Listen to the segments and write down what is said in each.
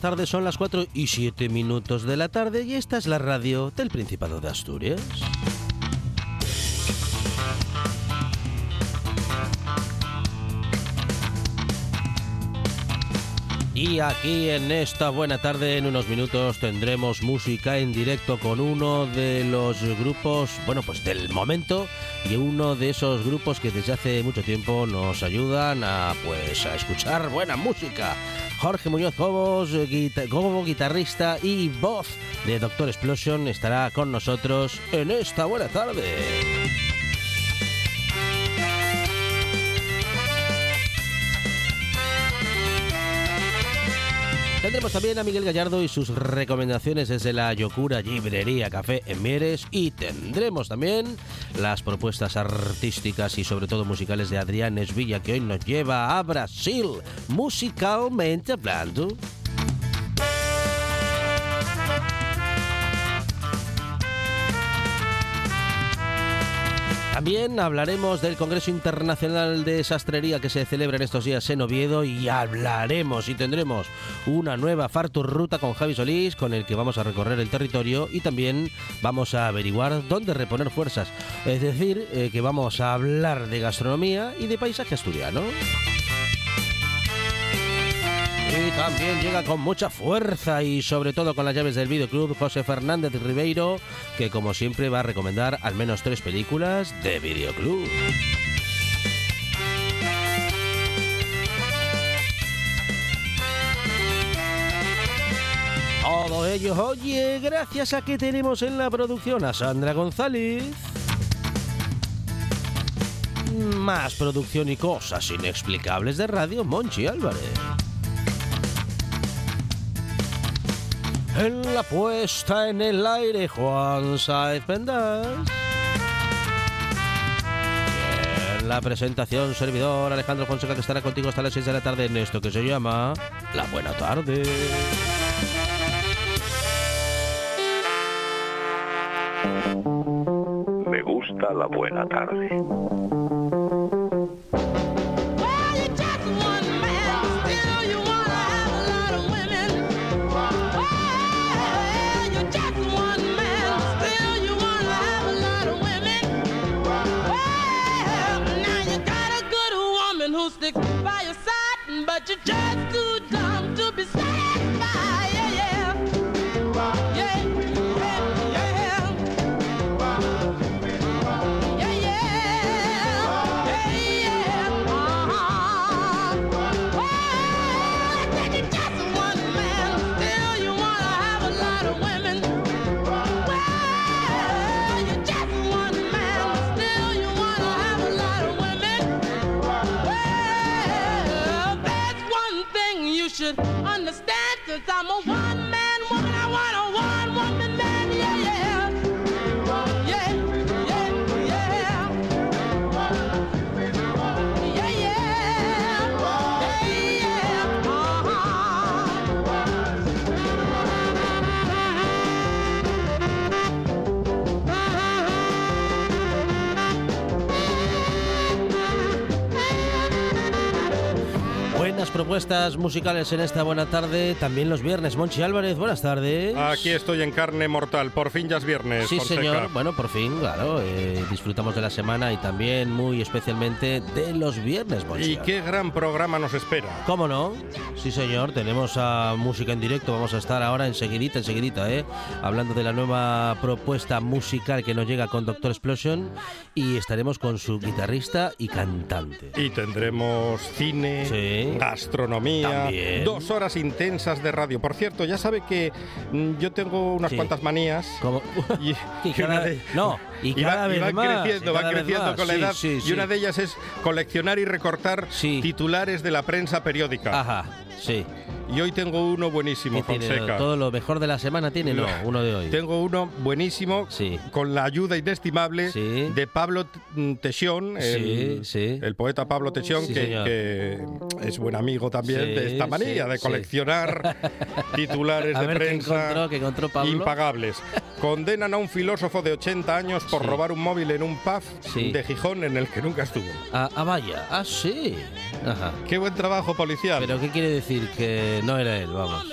Tardes. Son las 4 y 7 minutos de la tarde y esta es la radio del Principado de Asturias. Y aquí en esta buena tarde, en unos minutos, tendremos música en directo con uno de los grupos, bueno, pues del momento y uno de esos grupos que desde hace mucho tiempo nos ayudan a, pues, a escuchar buena música. Jorge Muñoz Cobos, Gobo, guitarrista y voz de Doctor Explosion, estará con nosotros en esta buena tarde. Tendremos también a Miguel Gallardo y sus recomendaciones desde la Yocura Librería Café en Mieres y tendremos también las propuestas artísticas y sobre todo musicales de Adrián Esvilla que hoy nos lleva a Brasil, musicalmente hablando. También hablaremos del Congreso Internacional de Sastrería que se celebra en estos días en Oviedo y hablaremos y tendremos una nueva Fartur Ruta con Javi Solís con el que vamos a recorrer el territorio y también vamos a averiguar dónde reponer fuerzas. Es decir, eh, que vamos a hablar de gastronomía y de paisaje asturiano. Y también llega con mucha fuerza y sobre todo con las llaves del videoclub José Fernández Ribeiro, que como siempre va a recomendar al menos tres películas de videoclub. Todo ello, oye, gracias a que tenemos en la producción a Sandra González. Más producción y cosas inexplicables de radio, Monchi Álvarez. En la puesta en el aire, Juan Saez Pendas. En la presentación, servidor Alejandro Fonseca, que estará contigo hasta las 6 de la tarde en esto que se llama La Buena Tarde. Me gusta la buena tarde. to die. Propuestas musicales en esta buena tarde, también los viernes. Monchi Álvarez, buenas tardes. Aquí estoy en carne mortal, por fin ya es viernes. Sí, Fonseca. señor. Bueno, por fin, claro. eh, disfrutamos de la semana y también muy especialmente de los viernes, Monchi. Y qué gran programa nos espera. ¿Cómo no? Sí, señor, tenemos a música en directo. Vamos a estar ahora enseguidita, enseguidita, ¿eh? Hablando de la nueva propuesta musical que nos llega con Doctor Explosion y estaremos con su guitarrista y cantante. Y tendremos cine, Sí. Gastronomía, También. dos horas intensas de radio. Por cierto, ya sabe que mm, yo tengo unas Sí. cuantas manías. Como- Y, Y y una cada- de- no, y y va- vez van más, creciendo, y van cada vez creciendo más. con la Sí, edad. sí, y sí. una de ellas es coleccionar y recortar Sí. titulares de la prensa periódica. Ajá, sí. Y hoy tengo uno buenísimo. Fonseca. Todo lo mejor de la semana tiene, no, uno de hoy. Tengo uno buenísimo Sí. con la ayuda inestimable Sí. de Pablo T- Tesión, el, Sí, sí. el poeta Pablo Tesión, que, que es buen amigo también de esta manía de coleccionar titulares A de ver prensa encontró, encontró Pablo. impagables. Condenan a un filósofo de 80 años por robar un móvil en un pub de Gijón en el que nunca estuvo. Ah, ah, vaya, ah, sí. Ajá. Qué buen trabajo policial. Pero ¿qué quiere decir? Que no era él, vamos.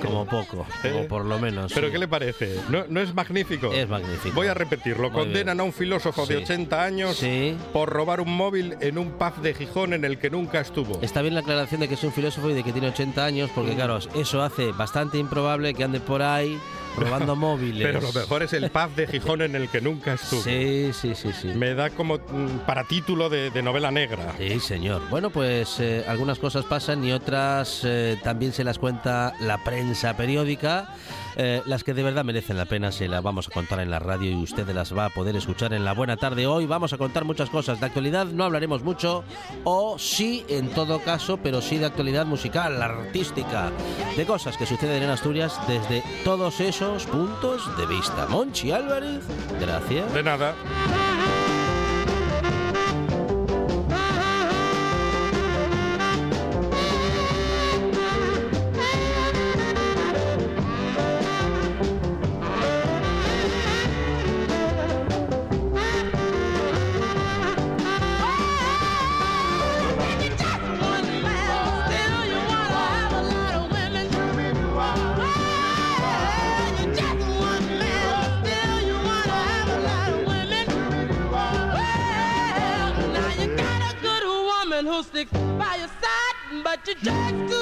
Como poco, como ¿Eh? por lo menos. ¿Pero sí. qué le parece? ¿No, no es magnífico? Es magnífico. Voy a repetirlo. Muy Condenan bien. a un filósofo de Sí. 80 años Sí. por robar un móvil en un pub de Gijón en el que nunca estuvo. Está bien la aclaración de que es un filósofo y de que tiene 80 años, Mm. porque claro, eso hace bastante improbable que ande por ahí robando móviles. Pero lo mejor es el pub de Gijón en el que nunca estuvo. Sí, sí, sí, sí. Me da como mm, para título de, de novela negra. Sí, señor. Bueno, pues eh, algunas cosas pasan y otras eh, también se las cuenta la prensa periódica. Eh, las que de verdad merecen la pena se las vamos a contar en la radio y usted las va a poder escuchar en la buena tarde. Hoy vamos a contar muchas cosas. De actualidad no hablaremos mucho, o sí en todo caso, pero sí de actualidad musical, artística, de cosas que suceden en Asturias desde todos esos puntos de vista. Monchi Álvarez, gracias. De nada. to death.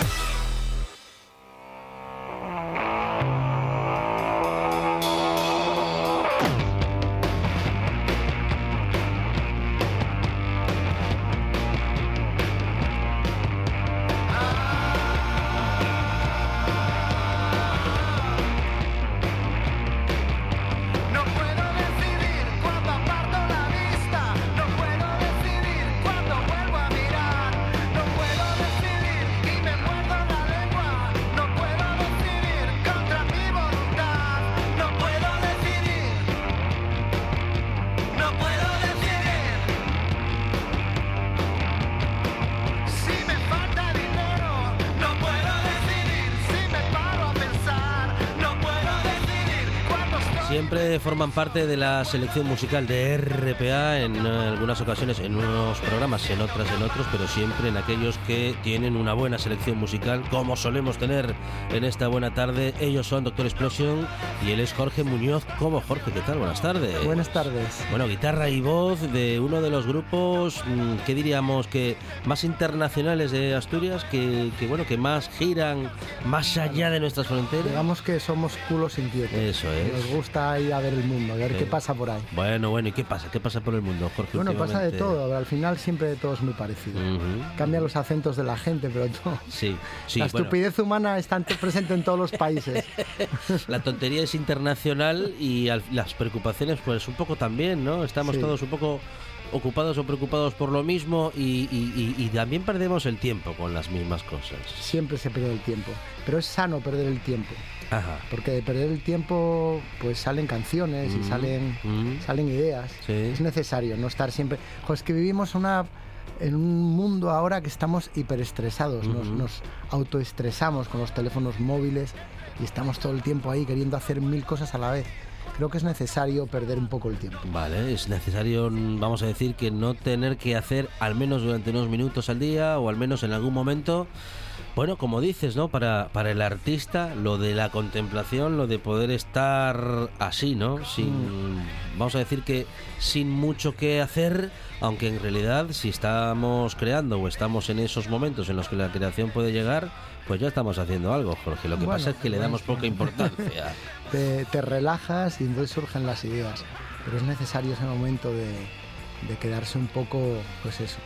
Forman parte de la selección musical de RPA en eh, algunas ocasiones, en unos programas, en otras, en otros, pero siempre en aquellos que tienen una buena selección musical, como solemos tener en esta buena tarde. Ellos son Doctor Explosion y él es Jorge Muñoz. ¿Cómo, Jorge? ¿Qué tal? Buenas tardes. Buenas tardes. Bueno, guitarra y voz de uno de los grupos, mm, ¿qué diríamos? que más internacionales de Asturias, que, que, bueno, que más giran más allá de nuestras fronteras. Digamos que somos culos inquietos. Eso es. Nos gusta ir a ver el mundo, a ver Sí. qué pasa por ahí. Bueno, bueno, ¿y qué pasa? ¿Qué pasa por el mundo, Jorge? Bueno, pasa de todo, al final siempre todo es muy parecido. Ujú. Cambian los acentos de la gente, pero todo. Sí, sí, la bueno, estupidez humana está en- presente en todos los países. la tontería es internacional y al- las preocupaciones, pues un poco también, ¿no? Estamos Sí. todos un poco ocupados o preocupados por lo mismo y, y- y- y también perdemos el tiempo con las mismas cosas. Siempre se pierde el tiempo. Pero es sano perder el tiempo. Ajá. Porque de perder el tiempo, pues salen canciones y Mm, salen, mm. salen ideas. Sí. Es necesario no estar siempre. Jo, es que vivimos una, en un mundo ahora que estamos hiperestresados. nos, Ujú. nos autoestresamos con los teléfonos móviles y estamos todo el tiempo ahí queriendo hacer mil cosas a la vez. Creo que es necesario perder un poco el tiempo. Vale, es necesario, vamos a decir, que no tener que hacer al menos durante unos minutos al día o al menos en algún momento, bueno, como dices, ¿no? Para, para el artista, lo de la contemplación, lo de poder estar así, ¿no? Sin, vamos a decir que sin mucho que hacer, aunque en realidad si estamos creando o estamos en esos momentos en los que la creación puede llegar, pues ya estamos haciendo algo, Jorge. Lo que Bueno, pasa es que le damos poca importancia. Te, te relajas y entonces surgen las ideas. Pero es necesario ese momento de, de quedarse un poco, pues eso,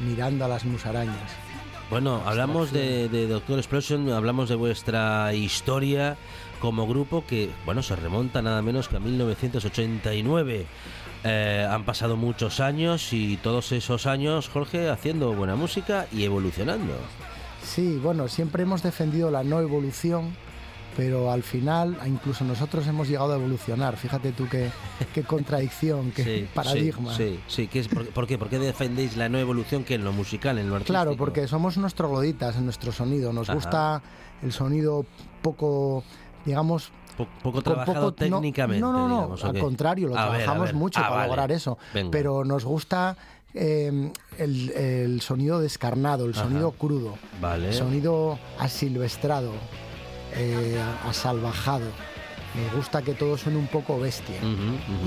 mirando a las musarañas. Bueno, hablamos de, de Doctor Explosion, hablamos de vuestra historia como grupo que, bueno, se remonta nada menos que a 1989. Eh, han pasado muchos años y todos esos años, Jorge, haciendo buena música y evolucionando. Sí, bueno, siempre hemos defendido la no evolución, pero al final incluso nosotros hemos llegado a evolucionar. Fíjate tú qué, qué contradicción, qué Sí, paradigma. Sí, sí. ¿Qué es, por, por qué? ¿Por qué defendéis la no evolución que en lo musical, en lo artístico? Claro, porque somos unos trogloditas en nuestro sonido. Nos Ajá. gusta el sonido poco, digamos, Po- poco trabajado poco- técnicamente. No, no, no, digamos, ¿o al contrario, lo A ver, a trabajamos ver. mucho Ah, para vale. lograr eso. Venga. Pero nos gusta eh, el, el sonido descarnado, el Ajá. sonido crudo, Vale. el sonido asilvestrado, eh, asalvajado. Nos gusta que todo suene un poco bestia.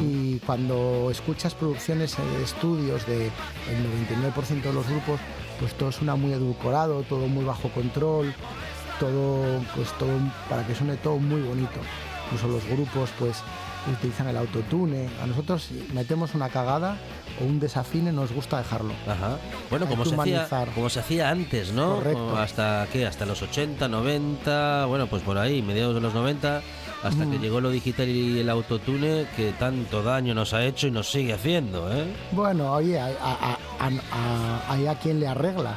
Y cuando escuchas producciones de estudios de el 99% de los grupos, pues todo suena muy edulcorado, todo muy bajo control, todo pues todo para que suene todo muy bonito. Incluso los grupos pues utilizan el autotune. A nosotros si metemos una cagada o un desafine nos gusta dejarlo. Ajá. Bueno, como se, hacía, como se hacía antes, ¿no? Correcto. Hasta qué, hasta los 80, 90, bueno, pues por ahí, mediados de los 90, hasta que Mm. llegó lo digital y el autotune que tanto daño nos ha hecho y nos sigue haciendo, ¿eh? Bueno, oye, hay a, a- a- a quien le arregla.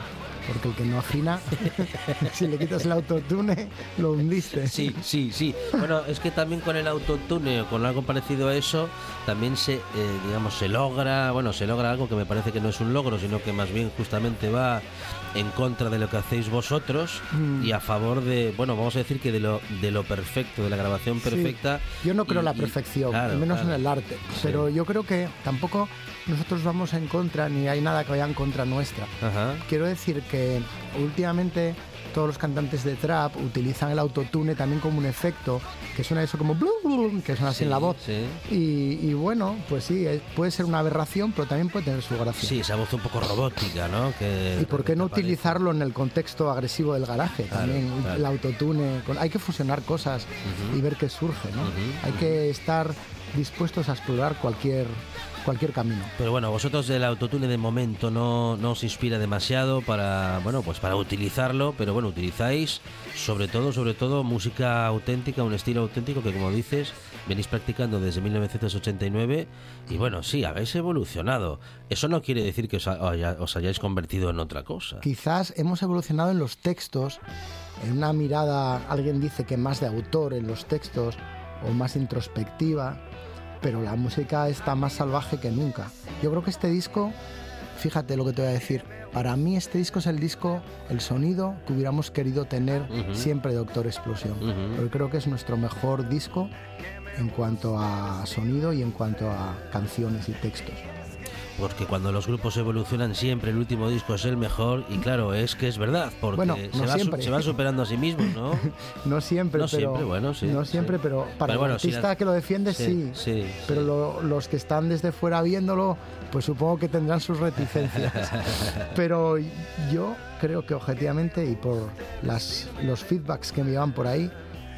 Porque el que no afina, si le quitas el autotune, lo hundiste. Sí, sí, sí. Bueno, es que también con el autotune o con algo parecido a eso, también se, eh, digamos, se logra, bueno, se logra algo que me parece que no es un logro, sino que más bien justamente va en contra de lo que hacéis vosotros Mm. y a favor de, bueno, vamos a decir que de lo, de lo perfecto, de la grabación Sí. perfecta. Yo no creo y- la y- perfección, claro, al menos claro. en el arte. Sí. Pero yo creo que tampoco nosotros vamos en contra ni hay nada que vaya en contra nuestra. Ajá. Quiero decir que últimamente todos los cantantes de trap utilizan el autotune también como un efecto que suena eso como blum, blum, que suena así en la voz. Sí. Y, y bueno, pues sí, es- puede ser una aberración, pero también puede tener su gracia. Sí, esa voz un poco robótica, ¿no? Que ¿Y por qué no utilizarlo en el contexto agresivo del garaje? Claro, También claro. el autotune. con- hay que fusionar cosas y ver qué surge, ¿no? Hay que estar dispuestos a explorar cualquier, cualquier camino. Pero bueno, vosotros del autotune de momento no, no os inspira demasiado para, bueno, pues para utilizarlo, pero bueno, utilizáis sobre todo, sobre todo música auténtica, un estilo auténtico que como dices, venís practicando desde 1989 y bueno, sí, habéis evolucionado. Eso no quiere decir que os, ha- haya- os hayáis convertido en otra cosa. Quizás hemos evolucionado en los textos, en una mirada, alguien dice que más de autor en los textos o más introspectiva, pero la música está más salvaje que nunca. Yo creo que este disco, fíjate lo que te voy a decir, para mí este disco es el disco, el sonido que hubiéramos querido tener siempre de Doctor Explosión. Ujú. Porque creo que es nuestro mejor disco en cuanto a sonido y en cuanto a canciones y textos. Porque cuando los grupos evolucionan siempre el último disco es el mejor y claro, es que es verdad, porque Bueno, se, va se van superando a sí mismos, ¿no? No siempre, No pero siempre, bueno, sí, no sí. siempre, pero para Pero bueno, el si artista la- que lo defiende sí. sí, Pero lo- los que están desde fuera viéndolo, pues supongo que tendrán sus reticencias. pero yo creo que objetivamente y por las, los feedbacks que me llevan por ahí,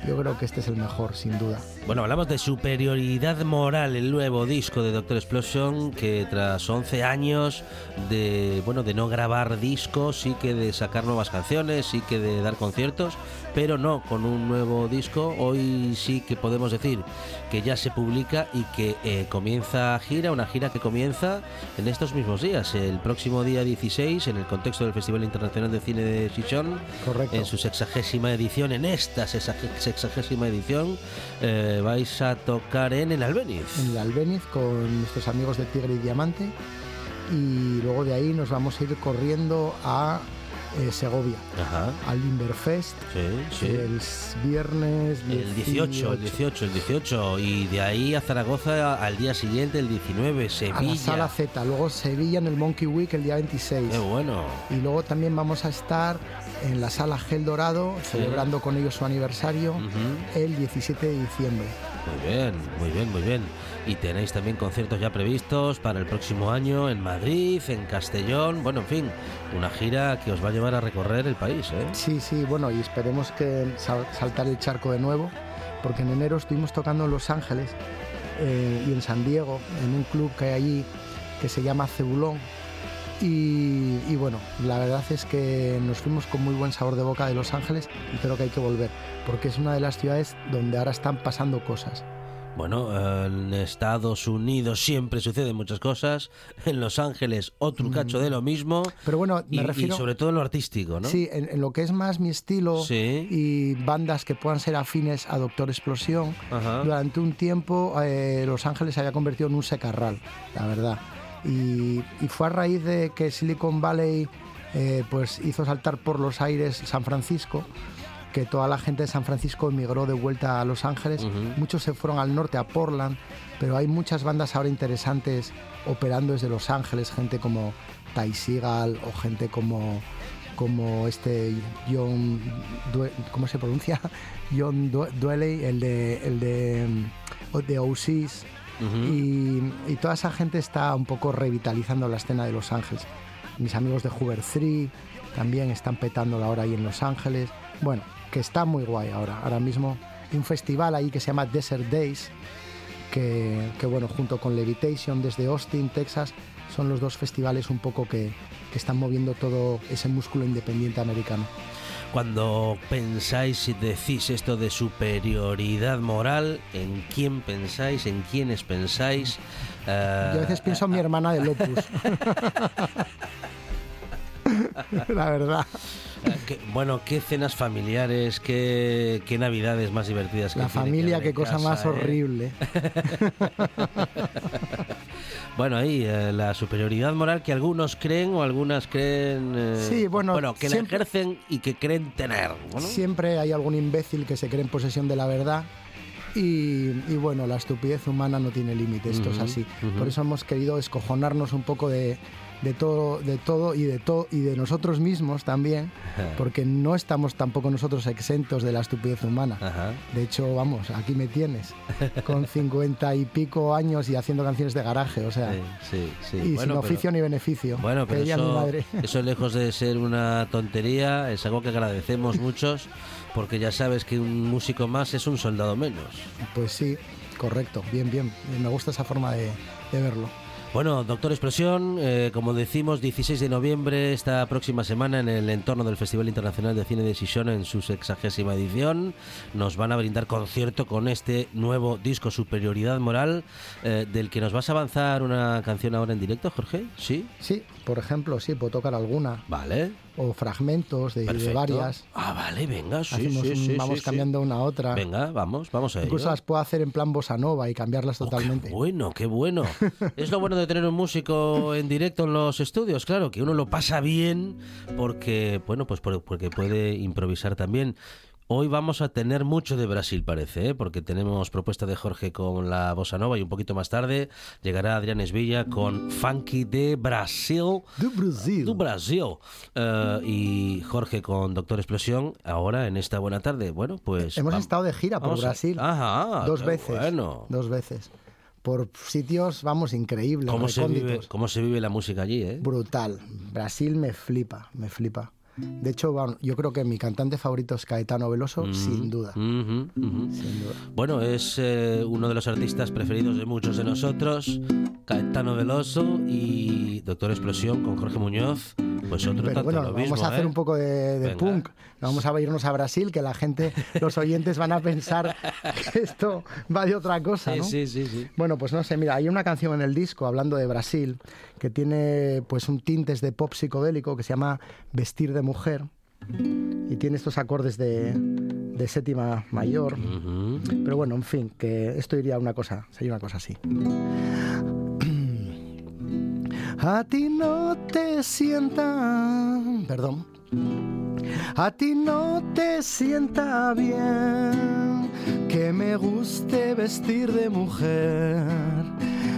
yo creo que este es el mejor, sin duda. Bueno, hablamos de superioridad moral, el nuevo disco de Doctor Explosion, que tras 11 años de, bueno, de no grabar discos, sí que de sacar nuevas canciones, sí que de dar conciertos, pero no con un nuevo disco, hoy sí que podemos decir que ya se publica y que eh, comienza gira, una gira que comienza en estos mismos días, el próximo día 16, en el contexto del Festival Internacional de Cine de Chichón, Correcto. en su sexagésima edición, en esta sexagésima edición, eh, vais a tocar en el Albeniz. En el Albeniz con nuestros amigos de Tigre y Diamante. Y luego de ahí nos vamos a ir corriendo a eh, Segovia, Ajá, al sí, sí. el viernes El 18, el 18, el 18. Y de ahí a Zaragoza al día siguiente, el 19, A Sevilla. la sala Z, luego Sevilla en el Monkey Week el día 26. Qué bueno. Y luego también vamos a estar en la sala Gel Dorado, celebrando con ellos su aniversario, el 17 de diciembre. Muy bien, muy bien, muy bien. Y tenéis también conciertos ya previstos para el próximo año en Madrid, en Castellón. Bueno, en fin, una gira que os va a llevar a recorrer el país, ¿eh? Sí, sí, bueno, y esperemos que sal- saltar el charco de nuevo, porque en enero estuvimos tocando en Los Ángeles eh, y en San Diego, en un club que hay allí que se llama Cebulón. Y, y bueno, la verdad es que nos fuimos con muy buen sabor de boca de Los Ángeles y creo que hay que volver, porque es una de las ciudades donde ahora están pasando cosas. Bueno, en Estados Unidos siempre suceden muchas cosas. En Los Ángeles otro cacho de lo mismo. Pero bueno, Y, me y refiero... sobre todo en lo artístico, ¿no? Sí, en, en lo que es más mi estilo Sí. y bandas que puedan ser afines a Doctor Explosión, Ajá. durante un tiempo eh, Los Ángeles se había convertido en un secarral, la verdad. Y, y fue a raíz de que Silicon Valley eh, pues hizo saltar por los aires San Francisco, que toda la gente de San Francisco emigró de vuelta a Los Ángeles. Muchos se fueron al norte, a Portland, pero hay muchas bandas ahora interesantes operando desde Los Ángeles, gente como Ty Seagal o gente como como este John Due- ¿cómo se pronuncia? John Dwelly, el de el de, mm, de OCs Y toda esa gente está un poco revitalizando la escena de Los Ángeles. Mis amigos de Hoover 3 también están petándola ahora ahí en Los Ángeles. Bueno, que está muy guay ahora. Ahora mismo hay un festival ahí que se llama Desert Days, que, que, bueno, junto con Levitation desde Austin, Texas, son los dos festivales un poco que, que están moviendo todo ese músculo independiente americano. Cuando pensáis y decís esto de superioridad moral, ¿en quién pensáis? ¿En quiénes pensáis? Eh, Yo a veces pienso en mi hermana del Opus. la verdad. eh, que- bueno, qué cenas familiares, qué, qué navidades más divertidas. que La familia, qué cosa casa, más ¿eh? horrible. Bueno, ahí eh, la superioridad moral que algunos creen o algunas creen... eh, Sí, bueno, que siempre- la ejercen y que creen tener. ¿no? Siempre hay algún imbécil que se cree en posesión de la verdad. Y, y bueno, la estupidez humana no tiene límite, esto es así. Por eso hemos querido escojonarnos un poco de, de todo, de todo y de todo y de nosotros mismos también, porque no estamos tampoco nosotros exentos de la estupidez humana. Ajá. De hecho, vamos, aquí me tienes, con cincuenta y pico años y haciendo canciones de garaje, o sea, Sí, sí, sí. y sin pero- oficio ni beneficio. Bueno, pero diría mi eso, madre. eso lejos de ser una tontería, es algo que agradecemos muchos, porque ya sabes que un músico más es un soldado menos. Pues sí, correcto, bien, bien. Me gusta esa forma de, de verlo. Bueno, Doctor Explosión, eh, como decimos, 16 de noviembre, esta próxima semana en el entorno del Festival Internacional de Cine de Sisión en su sexagésima edición, nos van a brindar concierto con este nuevo disco Superioridad Moral, eh, del que nos vas a avanzar una canción ahora en directo, Jorge. ¿Sí? Sí, por ejemplo, sí, puedo tocar alguna, Vale. o fragmentos de, varias. Ah, vale, venga, sí, Hacemos sí, un- sí, vamos sí, sí. cambiando una a otra. Venga, vamos, vamos a ello. Incluso las puedo hacer en plan bossa nova y cambiarlas Oh, totalmente. Qué bueno, qué bueno. es lo bueno de tener un músico en directo en los estudios, claro, que uno lo pasa bien porque, bueno, pues por- porque puede improvisar también. Hoy vamos a tener mucho de Brasil, parece, ¿eh? porque tenemos propuesta de Jorge con la bossa nova y un poquito más tarde llegará Adrián Esvilla con Funky de Brasil. Do Brasil. Du Brasil. Eh, y Jorge con Doctor Explosión, ahora en esta buena tarde. Bueno, pues. Hemos estado de gira por a- Brasil. Ajá, dos veces. Bueno. Dos veces. Por sitios, vamos, increíbles. ¿Cómo se, vive. ¿Cómo se vive la música allí, eh? Brutal. Brasil me flipa, me flipa. De hecho, bueno, yo creo que mi cantante favorito es Caetano Veloso, Mm. sin duda. Sin. Bueno, es eh, uno de los artistas preferidos de muchos de nosotros, Caetano Veloso y Doctor Explosión con Jorge Muñoz, pues otro Pero tanto bueno, lo vamos mismo, a hacer ¿eh? un poco de, punk. Vamos a irnos a Brasil, que la gente, los oyentes van a pensar que esto va de otra cosa, Sí, ¿no? sí, sí, sí. Bueno, pues no sé, mira, hay una canción en el disco hablando de Brasil que tiene pues un tintes de pop psicodélico que se llama Vestir de mujer y tiene estos acordes de, de séptima mayor. Pero bueno, en fin, que esto iría una cosa, sería una cosa así. A ti no te sienta, perdón. A ti no te sienta bien que me guste vestir de mujer.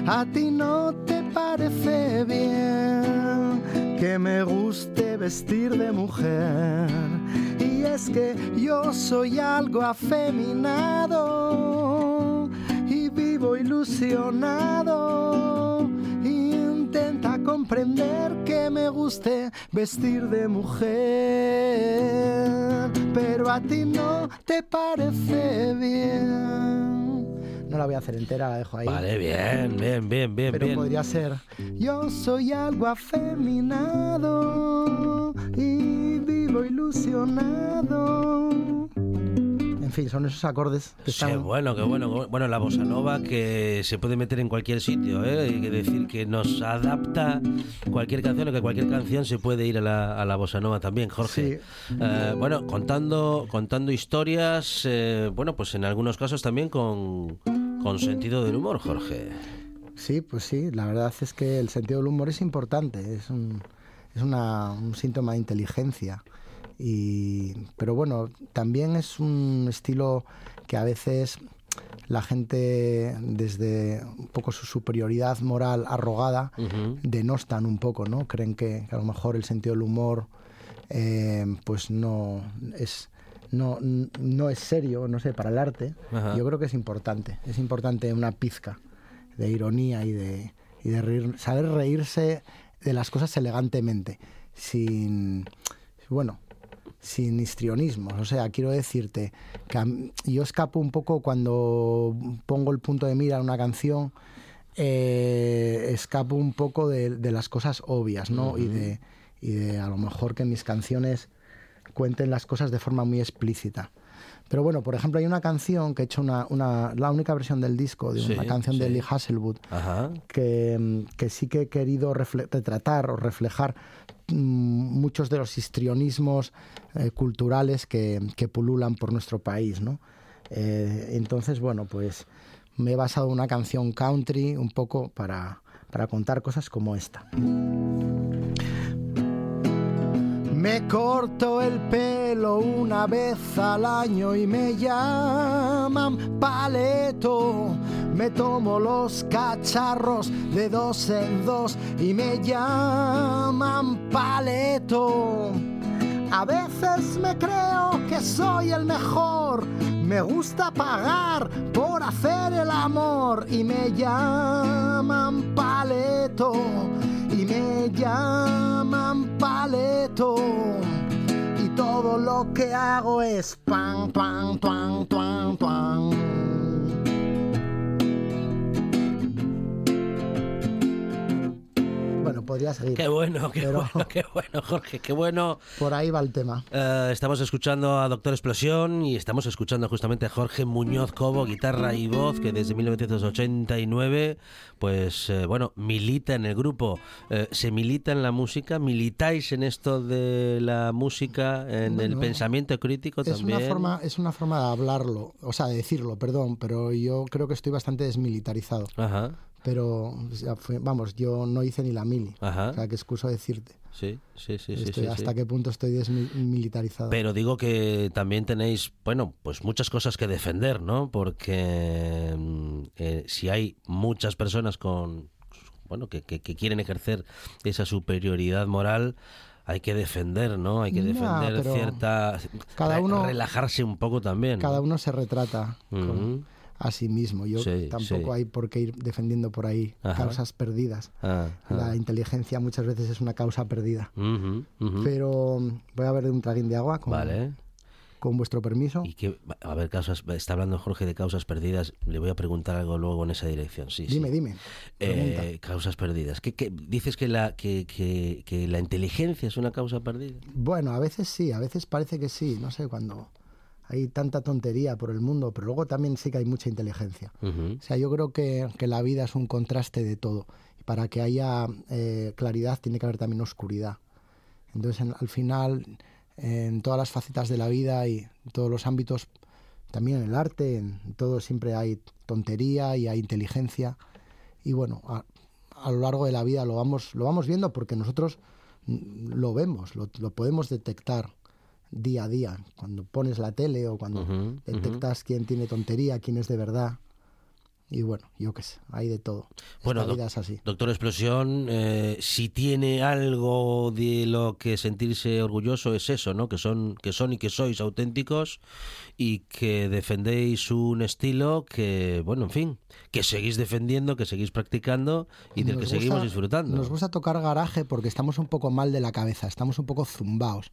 A ti no te parece bien que me guste vestir de mujer. Y es que yo soy algo afeminado y vivo ilusionado. Intenta comprender que me guste vestir de mujer, pero a ti no te parece bien. No la voy a hacer entera, la dejo ahí. Vale, bien, bien, bien, bien, Pero bien. podría ser Yo soy algo afeminado y vivo ilusionado. En fin, son esos acordes que Qué están... bueno, qué bueno. bueno. La bossa nova que se puede meter en cualquier sitio, ¿eh? Hay que decir que nos adapta cualquier canción, o que cualquier canción se puede ir a la, a la bossa nova también, Jorge. Eh, bueno, contando, contando historias, eh, bueno, pues en algunos casos también con, con sentido del humor, Jorge. Sí, pues sí, la verdad es que el sentido del humor es importante, es un, es una- un síntoma de inteligencia. Y, pero bueno, también es un estilo que a veces la gente, desde un poco su superioridad moral arrogada, Ujú. denostan un poco, ¿no? Creen que, que a lo mejor el sentido del humor eh, pues no es no, no es serio, no sé, para el arte. Ajá. Yo creo que es importante. Es importante una pizca de ironía y de, y de reír- saber reírse de las cosas elegantemente, sin bueno, sin histrionismos. O sea, quiero decirte que yo escapo un poco cuando pongo el punto de mira en una canción, eh, escapo un poco de, de las cosas obvias, ¿no? y, de, y de a lo mejor que mis canciones cuenten las cosas de forma muy explícita. Pero bueno, por ejemplo, hay una canción que he hecho una, una- la única versión del disco, de Sí, una canción de. Lee Hasselwood, Ajá. que, mm, que sí que he querido retratar o reflejar mm, muchos de los histrionismos eh, culturales que, que pululan por nuestro país, ¿no? Eh, entonces, bueno, pues me he basado en una canción country un poco para, para contar cosas como esta. Me corto el pelo una vez al año y me llaman paleto. Me tomo los cacharros de dos en dos y me llaman paleto. A veces me creo que soy el mejor. Me gusta pagar por hacer el amor y me llaman paleto. Y me llaman paleto. Y todo lo que hago es pan, pan, pan, pan, pan. Podría seguir. Qué bueno, qué Pero- bueno, qué bueno, Jorge, qué bueno. Por ahí va el tema. Eh, estamos escuchando a Doctor Explosión y estamos escuchando justamente a Jorge Muñoz Cobo, guitarra y voz, que desde 1989, pues eh, bueno, milita en el grupo. Eh, ¿Se milita en la música? ¿Militáis en esto de la música, en el Bueno, pensamiento crítico Es también? una, forma, es una forma de hablarlo, o sea, de decirlo, perdón, pero yo creo que estoy bastante desmilitarizado. Ajá, Pero, fue- vamos, yo no hice ni la mili. Ajá. O sea, que excuso decirte. sí, sí, sí, sí, hasta sí. qué punto estoy desmilitarizado. Pero digo que también tenéis, bueno, pues muchas cosas que defender, ¿no? Porque mm, eh, si hay muchas personas con, bueno, que, que- que quieren ejercer esa superioridad moral, hay que defender, ¿no? Hay que defender cierta, cada uno- relajarse un poco también. ¿no? Cada uno se retrata. con- Ujú. A sí mismo. Yo Sí, tampoco sí. hay por qué ir defendiendo por ahí Ajá. causas perdidas. Ah, ah. La inteligencia muchas veces es una causa perdida. Pero mm, voy a ver un traguín de agua con, Vale. con vuestro permiso. Y que, a ver, causas, está hablando Jorge de causas perdidas. Le voy a preguntar algo luego en esa dirección. Sí, Dime, sí. dime. Eh, causas perdidas. ¿Qué, qué- dices que la, que, que- que la inteligencia es una causa perdida? Bueno, a veces sí, a veces parece que sí, no sé, cuando hay tanta tontería por el mundo, pero luego también sí que hay mucha inteligencia. Ujú. O sea, yo creo que, que la vida es un contraste de todo. Y para que haya eh, claridad tiene que haber también oscuridad. Entonces, en- al final, en todas las facetas de la vida y en todos los ámbitos, también en el arte, en todo siempre hay tontería y hay inteligencia. Y bueno, a, a lo largo de la vida lo vamos, lo vamos viendo porque nosotros mm, lo vemos, lo, lo podemos detectar día a día. Cuando pones la tele o cuando detectas quién tiene tontería, quién es de verdad. Y bueno, yo qué sé, hay de todo. Bueno, Esta doc- vida es así. Doctor Explosión, eh, si tiene algo de lo que sentirse orgulloso es eso, ¿no? Que son, que son y que sois auténticos y que defendéis un estilo que, bueno, en fin, que seguís defendiendo, que seguís practicando y del Nos que gusta- seguimos disfrutando. Nos gusta tocar garaje porque estamos un poco mal de la cabeza, estamos un poco zumbaos.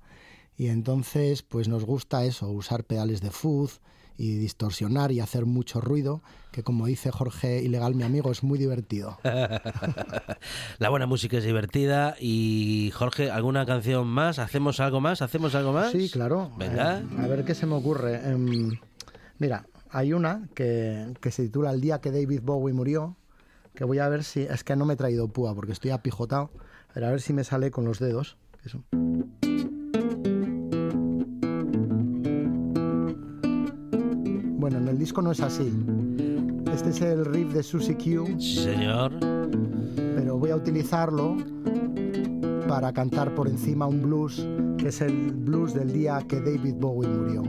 Y entonces, pues nos gusta eso, usar pedales de fuzz y distorsionar y hacer mucho ruido, que como dice Jorge Ilegal, mi amigo, es muy divertido. La buena música es divertida y Jorge, ¿alguna canción más? ¿Hacemos algo más? ¿Hacemos algo más? Sí, claro. Venga. Eh, a ver qué se me ocurre. Em, mira, hay una que, que se titula El día que David Bowie murió, que voy a ver si... Es que no me he traído púa porque estoy apijotado. Pero a ver si me sale con los dedos. que Bueno, en el disco no es así. Este es el riff de Susie Q, señor. pero voy a utilizarlo para cantar por encima un blues, que es el blues del día que David Bowie murió.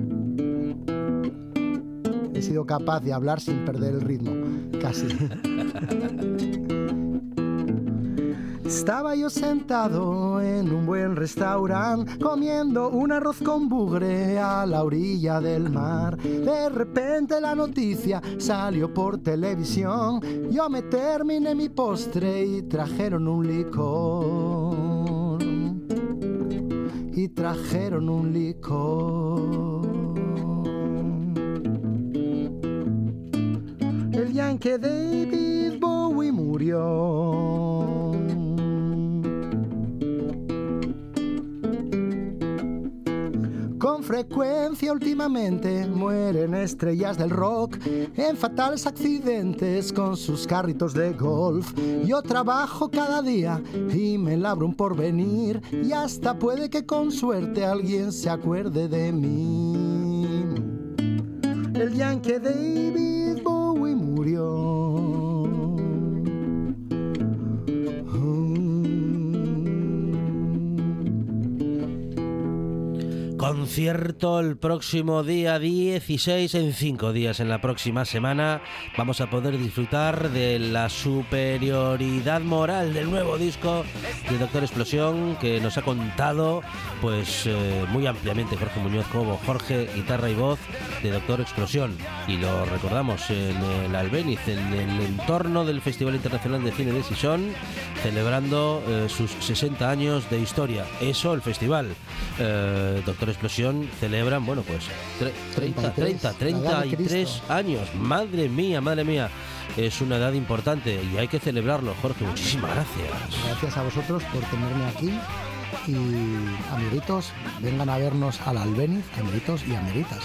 He sido capaz de hablar sin perder el ritmo, casi. Estaba yo sentado en un buen restaurante comiendo un arroz con bugre a la orilla del mar. De repente la noticia salió por televisión. Yo me terminé mi postre y trajeron un licor. Y trajeron un licor. El que David Bowie murió. Con frecuencia últimamente mueren estrellas del rock en fatales accidentes con sus carritos de golf. Yo trabajo cada día y me labro un porvenir y hasta puede que con suerte alguien se acuerde de mí. El que David Bowie murió. Concierto el próximo día 16, en cinco días, en la próxima semana. Vamos a poder disfrutar de la superioridad moral del nuevo disco de Doctor Explosión que nos ha contado pues eh, muy ampliamente Jorge Muñoz como Jorge, guitarra y voz de Doctor Explosión. Y lo recordamos en el Albéniz, en el entorno del Festival Internacional de Cine de Sison, celebrando eh, sus 60 años de historia. Eso, el festival. Eh, Doctor Explosión celebran, bueno, pues tre- 30, 30, 33, la edad de 33 Cristo. años. Madre mía, madre mía. Es una edad importante y hay que celebrarlo, Jorge. Muchísimas gracias. Gracias a vosotros por tenerme aquí. Y amiguitos, vengan a vernos al Albéniz, amiguitos y amiguitas.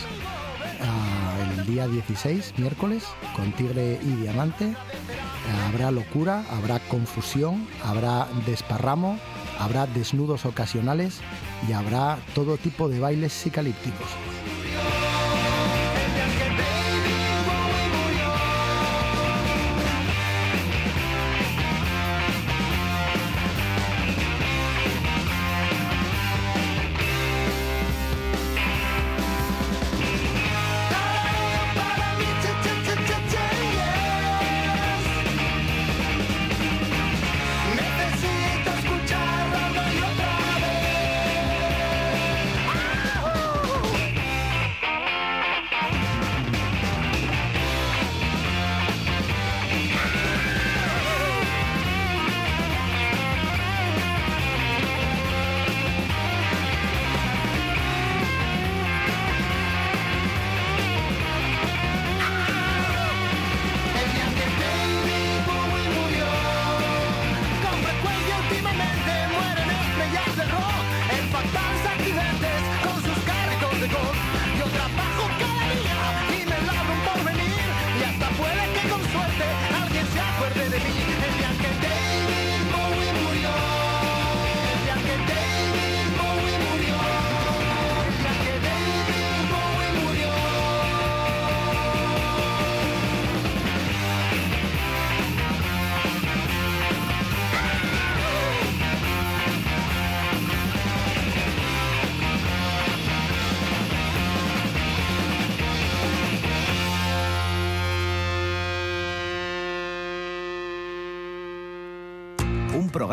Ah, el día 16, miércoles, con Tigre y Diamante. Habrá locura, habrá confusión, habrá desparramo, habrá desnudos ocasionales y habrá todo tipo de bailes psicalípticos.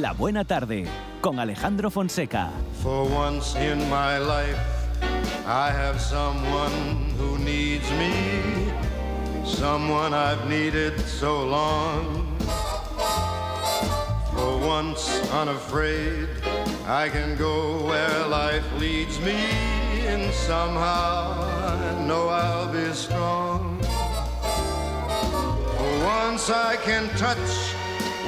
La buena tarde con Alejandro Fonseca. For once in my life, I have someone who needs me, someone I've needed so long. For once unafraid, I can go where life leads me, and somehow I know I'll be strong. For once I can touch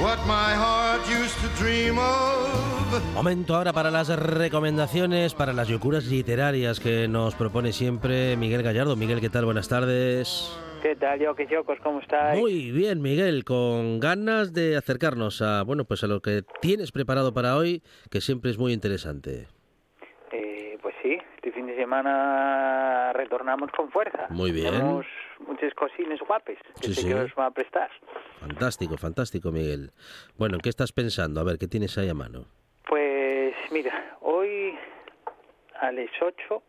what my heart used to dream of. Momento ahora para las recomendaciones, para las locuras literarias que nos propone siempre Miguel Gallardo. Miguel, ¿qué tal? Buenas tardes. ¿Qué tal, yo que chocos? ¿Cómo estáis? Muy bien, Miguel, con ganas de acercarnos a, bueno, pues a lo que tienes preparado para hoy, que siempre es muy interesante. Eh, pues sí, este fin de semana retornamos con fuerza. Muy bien. Tenemos muchas cosines guapes que Sí, sé sí. que os va a prestar. Fantástico, fantástico, Miguel. Bueno, ¿en qué estás pensando? A ver, ¿qué tienes ahí a mano? Pues mira, hoy a las 8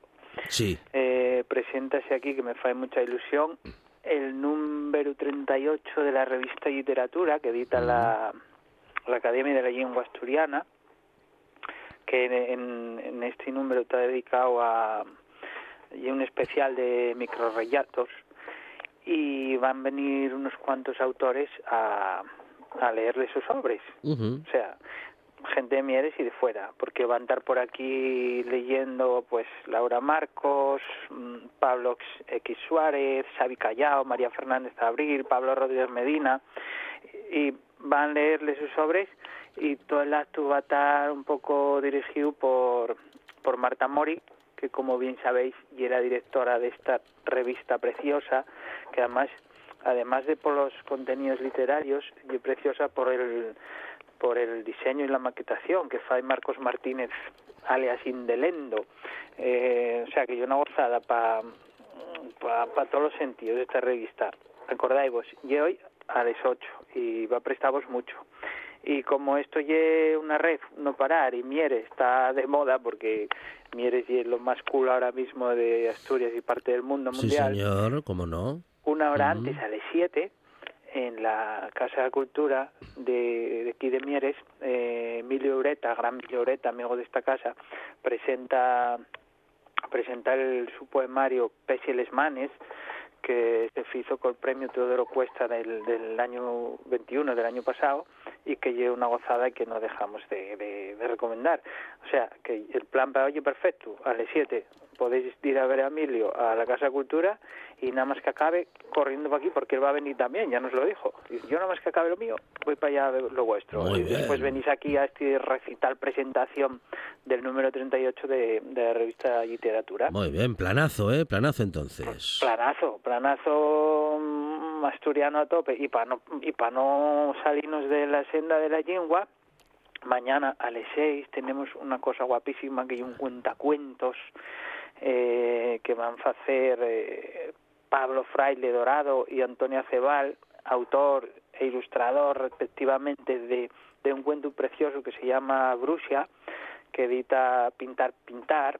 Sí, eh, preséntase aquí, que me fae mucha ilusión, el número 38 de la revista Literatura que edita la, la Academia de la Lengua Asturiana, que en, en este número está dedicado a y un especial de microrelatos y van a venir unos cuantos autores a, a leerle sus obras. O sea, gente de Mieres y de fuera, porque van a estar por aquí leyendo pues Laura Marcos, mm, Pablo X, X Suárez, Xavi Callao, María Fernández Abril, Pablo Rodríguez Medina, y van a leerle sus obras y todo el acto va a estar un poco dirigido por, por Marta Mori, que como bien sabéis, y era directora de esta revista preciosa, que además, además de por los contenidos literarios, y preciosa por el por el diseño y la maquetación que fai Marcos Martínez alias Indelendo. Eh, o sea que yo una gozada para pa, pa todos los sentidos de esta revista. Recordáis vos y hoy a las 8 y va a prestaros mucho y como esto es una red no parar y Mieres está de moda porque Mieres es lo más cool ahora mismo de Asturias y parte del mundo sí, mundial señor, ¿cómo no? una hora antes, a las 7, en la Casa de Cultura de, de aquí de Mieres, eh, Emilio Ureta, gran Emilio Ureta, amigo de esta casa, presenta presenta el, su poemario Pese les Manes, que se hizo con el premio Teodoro Cuesta del, del año 21, del año pasado, y que lleva una gozada y que no dejamos de, de- de recomendar. O sea, que el plan para hoy es perfecto. A las 7 podéis ir a ver a Emilio a la Casa de Cultura y nada más que acabe corriendo para aquí porque él va a venir también, ya nos lo dijo. Yo nada más que acabe lo mío, voy para allá lo vuestro. Muy y bien. después venís aquí a este recital presentación del número 38 de, de la revista Literatura. Muy bien, planazo, ¿eh? Planazo entonces. Planazo, planazo asturiano a tope. Y para no, y pa no salirnos de la senda de la lengua, mañana a las 6 tenemos una cosa guapísima que es un cuentacuentos eh, que van a hacer eh, Pablo Fraile Dorado y Antonio Acebal, autor e ilustrador respectivamente de, de un cuento precioso que se llama Brusia, que edita Pintar Pintar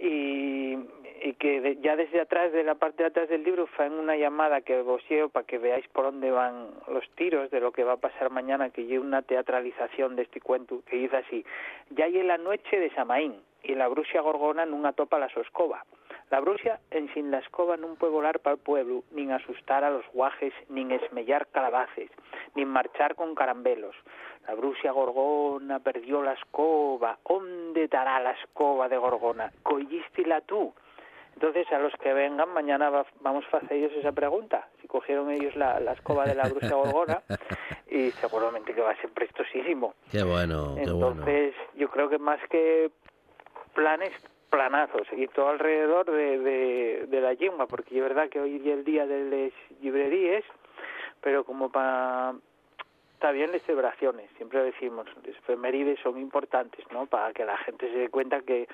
y, y que ya desde atrás, de la parte de atrás del libro, en una llamada que vos llevo para que veáis por dónde van los tiros de lo que va a pasar mañana, que lleve una teatralización de este cuento que dice así, ya hay la noche de Samaín, e la bruxa gorgona non atopa la súa escoba. La bruxa en sin la escoba non puede volar para el pueblo, nin asustar a los guajes, nin esmellar calabaces, nin marchar con carambelos. La bruxa gorgona perdió la escoba. ¿Dónde dará la escoba de gorgona? ¿Collístila tú? Entonces, a los que vengan, mañana va- vamos a hacer ellos esa pregunta. Si cogieron ellos la, la escoba de la bruxa gorgona, y seguramente que va a ser prestosísimo. Qué bueno, qué bueno. Entonces, yo creo que más que planes, planazos, y todo alrededor de, de, de la lengua, porque es verdad que hoy es el día de las librerías, pero como para... Está bien las celebraciones, siempre decimos, las efemérides son importantes, ¿no? Para que la gente se dé cuenta que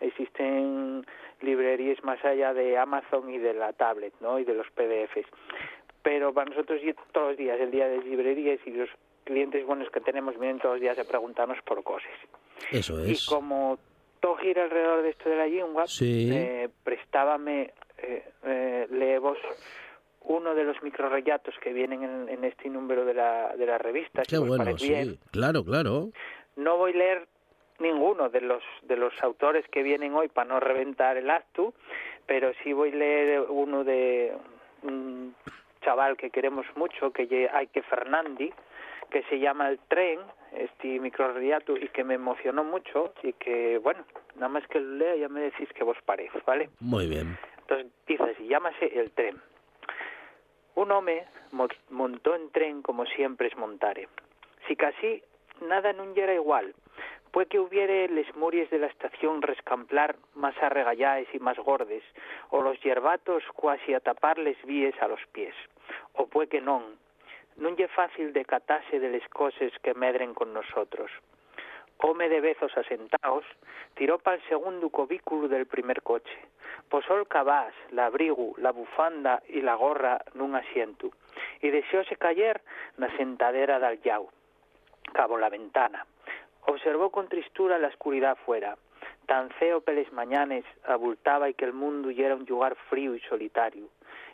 existen librerías más allá de Amazon y de la tablet, ¿no? Y de los PDFs. Pero para nosotros todos los días, el día de las librerías y los clientes buenos que tenemos vienen todos los días a preguntarnos por cosas. Eso es. Y como todo gira alrededor de esto de la lengua, Sí. eh, prestábame eh, eh, leevos uno de los microrelatos que vienen en, en este número de la, de la revista. si Qué os bueno, sí. bien. Claro, claro. No voy a leer ninguno de los de los autores que vienen hoy para no reventar el acto, pero sí voy a leer uno de un chaval que queremos mucho, que hay que Fernandi, que se llama El Tren, este microrelato, y que me emocionó mucho, y que, bueno, nada más que lo lea ya me decís que vos parece, ¿vale? Muy bien. Entonces dice así, llámase El Tren. Un home mo- montó en tren como siempre es montare. Si casi nada non era igual, pues que hubiere les muries de la estación rescamplar más arregallaes y más gordes, o los yerbatos cuasi a tapar les víes a los pies. O pues que non, non lle fácil de catase de les coses que medren con nosotros. Home de bezos asentaos, tiró para el segundo cubículo del primer coche. Posó el cabás, la abrigo, la bufanda y la gorra nun asiento, y deseóse caer na sentadera del llau, cabo la ventana. Observó con tristura la oscuridad fuera. Tan feo peles mañanes abultaba y que el mundo ya era un lugar frío y solitario.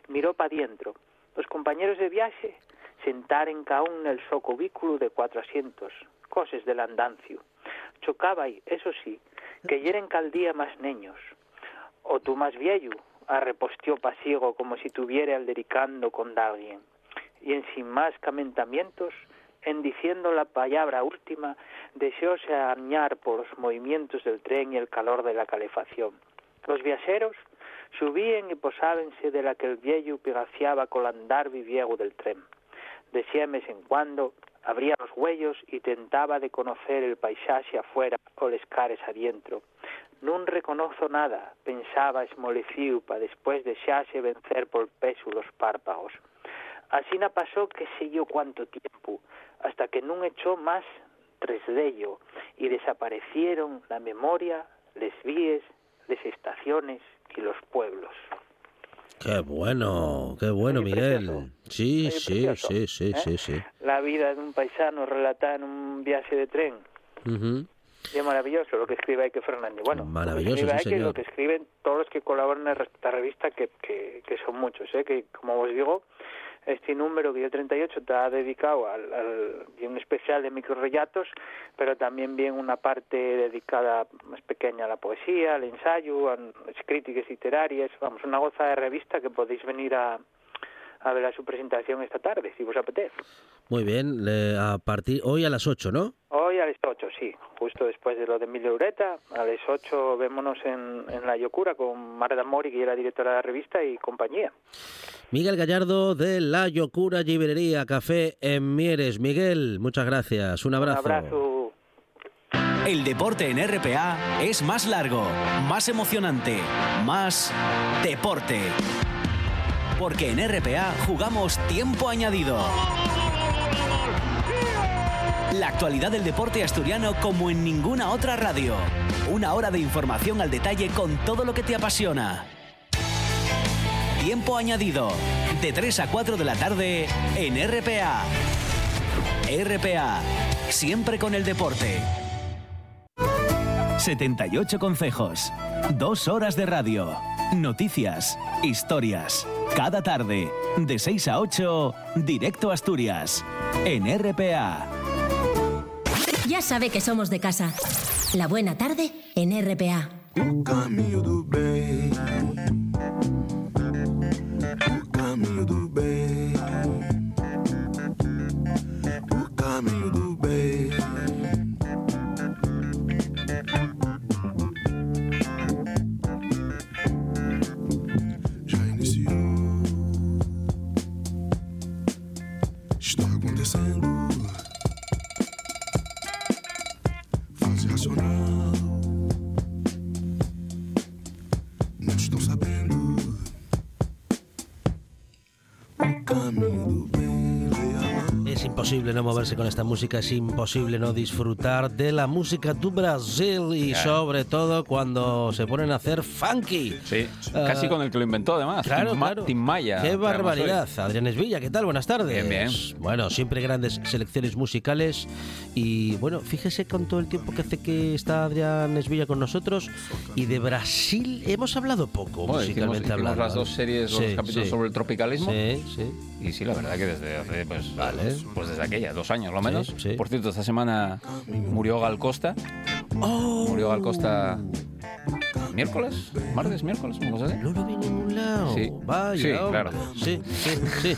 Miró pa dientro. Los compañeros de viaje sentaren en el so cubículo de cuatro asientos, coses del andancio. Chocaba y, eso sí, que yeren cal día más neños. O tú más viejo, arrepostió pasiego como si tuviera aldericando con alguien. Y en sin más camentamientos, en diciendo la palabra última, deseóse añar por los movimientos del tren y el calor de la calefacción. Los viajeros subían y posábense de la que el viejo pegaciaba con andar viviego del tren. De siames en cuando abría los huellos y tentaba de conocer el paisaje afuera o les cares adentro. Non reconozo nada, pensaba esmolecido pa después de xase vencer por peso los párpagos. Así na pasó que sé yo cuánto tiempo, hasta que nun echó más tres dello y desaparecieron la memoria, les víes, les estaciones y los pueblos. Qué bueno, qué bueno, Miguel. Sí, sí, sí, sí, ¿eh? sí, sí. La vida de un paisano relatada en un viaje de tren. Y es maravilloso lo que escribe Ike Fernández. Bueno, Maravilloso, lo que escribe sí, Ike y lo que escriben todos los que colaboran en esta revista, que, que, que son muchos, ¿eh? que como os digo, este número que yo 38 está dedicado al, al especial de microrelatos, pero también bien una parte dedicada más pequeña a la poesía, al ensayo, a las críticas literarias, vamos, una goza de revista que podéis venir a, a ver a su presentación esta tarde, si os apetece. Muy bien, a partir hoy a las 8, ¿no? Hoy a las 8, sí, justo después de lo de Emilio Ureta, a las 8 vémonos en, en La Yocura con Marta Mori, que es la directora de la revista, y compañía. Miguel Gallardo de La Yocura Librería Café en Mieres. Miguel, muchas gracias. Un abrazo. Un abrazo. El deporte en RPA es más largo, más emocionante, más deporte. Porque en RPA jugamos tiempo añadido. La actualidad del deporte asturiano como en ninguna otra radio. Una hora de información al detalle con todo lo que te apasiona. Tiempo añadido. De 3 a 4 de la tarde en RPA. RPA. Siempre con el deporte. 78 consejos. Dos horas de radio. Noticias. Historias. Cada tarde. De 6 a 8. Directo a Asturias. En RPA. Ya sabe que somos de casa. La buena tarde en RPA. O caminho do bem. O caminho do no moverse con esta música, es imposible no disfrutar de la música do Brasil y Claro. sobre todo cuando se ponen a hacer funky. Sí, Ah, casi con el que lo inventó además. Claro, Tim, claro. Tim Maya. Qué barbaridad. hoy. Adrián Esvilla, ¿qué tal? Buenas tardes. Bien, bien. Bueno, siempre grandes selecciones musicales. Y bueno, fíjese con todo el tiempo que hace que está Adrián Esvilla con nosotros. Y de Brasil hemos hablado poco, Bueno, hicimos, musicalmente hicimos hablando. las dos series, los Sí, capítulos sí. sobre el tropicalismo. Sí, sí. Y sí, la verdad que desde hace, pues, pues desde aquella, dos años lo menos. Sí, sí. Por cierto, esta semana murió Gal Costa. Oh. Murió Gal Costa miércoles, martes, miércoles, una cosa así. No lo vi en ningún lado. Sí. Vaya, Sí, hombre. claro. Sí, sí, sí.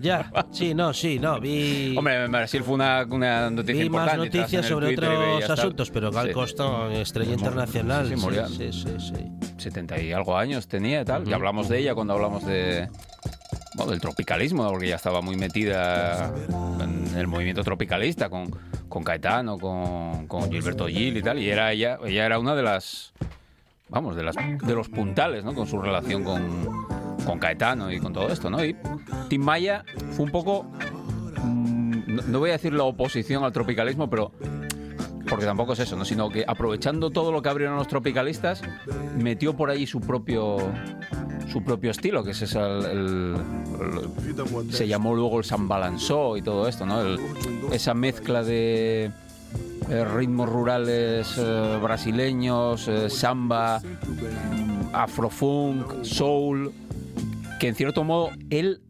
Ya, sí, no, sí, no, vi... Hombre, en Brasil fue una, una noticia Vi más importante. estás en noticias sobre otros asuntos, pero Gal Sí. Costa, estrella internacional. Sí, sí, murió. sí, sí, sí. 70 y algo años tenía y tal. Y hablamos de ella cuando hablamos de bueno, del tropicalismo, porque ella estaba muy metida en el movimiento tropicalista con, con Caetano, con, con Gilberto Gil y tal. Y era ella, ella era una de las vamos, de las de los puntales, ¿no? Con su relación con, con Caetano y con todo esto, ¿no? Y Tim Maya fue un poco mm, no, no voy a decir la oposición al tropicalismo, pero porque tampoco es eso, ¿no? sino que aprovechando todo lo que abrieron los tropicalistas, metió por ahí su propio su propio estilo, que es el, el- el- se llamó luego el sambalanzó y todo esto, ¿no? Esa mezcla de eh, ritmos rurales eh, brasileños, eh, samba, afrofunk, soul, que en cierto modo él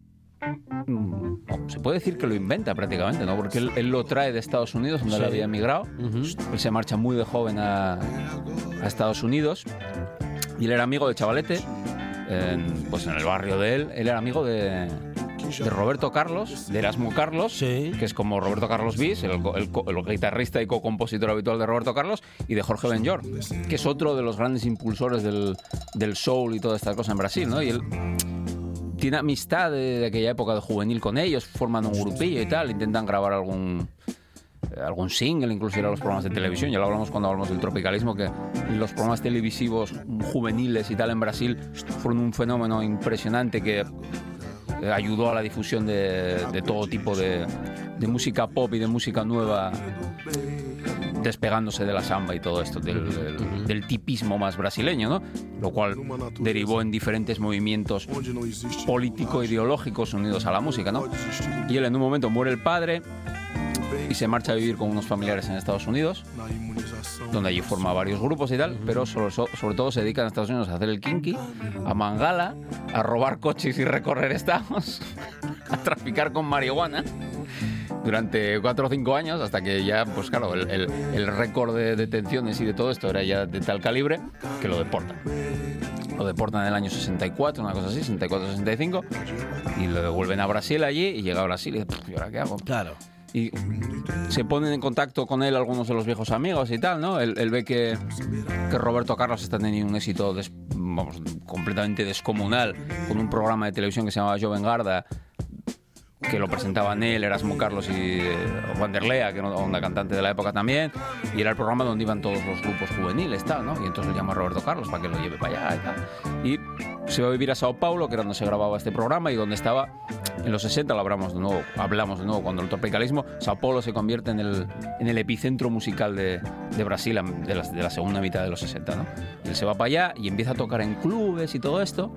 mm, se puede decir que lo inventa prácticamente, ¿no? Porque él, él lo trae de Estados Unidos, donde Sí. él había emigrado. Él se marcha muy de joven a, a Estados Unidos y él era amigo de Chavalete, en, pues en el barrio de él. Él era amigo de, de Roberto Carlos, de Erasmo Carlos, que es como Roberto Carlos Bis, el, guitarrista y co-compositor habitual de Roberto Carlos, y de Jorge Benjor, que es otro de los grandes impulsores del, del soul y toda esta cosa en Brasil, ¿no? Y él tiene amistad de, de aquella época de juvenil con ellos, forman un grupillo y tal, intentan grabar algún algún single, incluso ir a los programas de televisión. Ya lo hablamos cuando hablamos del tropicalismo, que los programas televisivos juveniles y tal en Brasil fueron un fenómeno impresionante que eh, ayudó a la difusión de, de todo tipo de, de música pop y de música nueva despegándose de la samba y todo esto, del, del- del tipismo más brasileño, ¿no? Lo cual derivó en diferentes movimientos político-ideológicos unidos a la música, ¿no? Y él en un momento muere el padre y se marcha a vivir con unos familiares en Estados Unidos, donde allí forma varios grupos y tal, pero sobre, so- sobre todo se dedican a Estados Unidos a hacer el kinky, a mangala, a robar coches y recorrer estados, a traficar con marihuana durante cuatro o cinco años hasta que ya, pues claro, el, el- el récord de detenciones y de todo esto era ya de tal calibre que lo deportan. Lo deportan en el año 64, una cosa así, 64-65, y lo devuelven a Brasil allí y llega a Brasil y dice, "Pff, ¿y ahora qué hago? Claro. Y se ponen en contacto con él algunos de los viejos amigos y tal, ¿no? Él, ve que, que Roberto Carlos está teniendo un éxito completamente descomunal con un programa de televisión que se llamaba Joven Garda, que lo presentaban él, Erasmo Carlos y eh, Juan Derlea, que era una cantante de la época también, y era el programa donde iban todos los grupos juveniles, ¿no? Y entonces le llama Roberto Carlos para que lo lleve para allá y se va a vivir a Sao Paulo, que era donde se grababa este programa y donde estaba en los 60, lo hablamos de nuevo, hablamos de nuevo cuando el tropicalismo, Sao Paulo se convierte en el, en el epicentro musical de, de Brasil de la segunda mitad de los 60, ¿no? Él se va para allá y empieza a tocar en clubes y todo esto